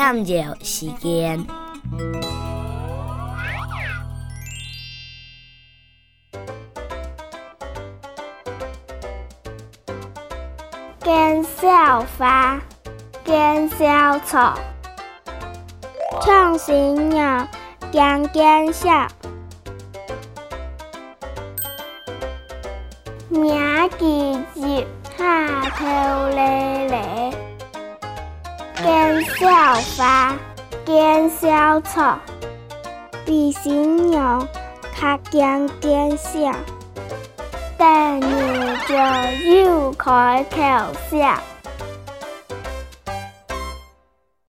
念着时间。见小花，见小草，唱新鸟，见见笑。名字字下头咧咧，见小花，见笑草，比新鸟较见见笑。但你就又开口笑。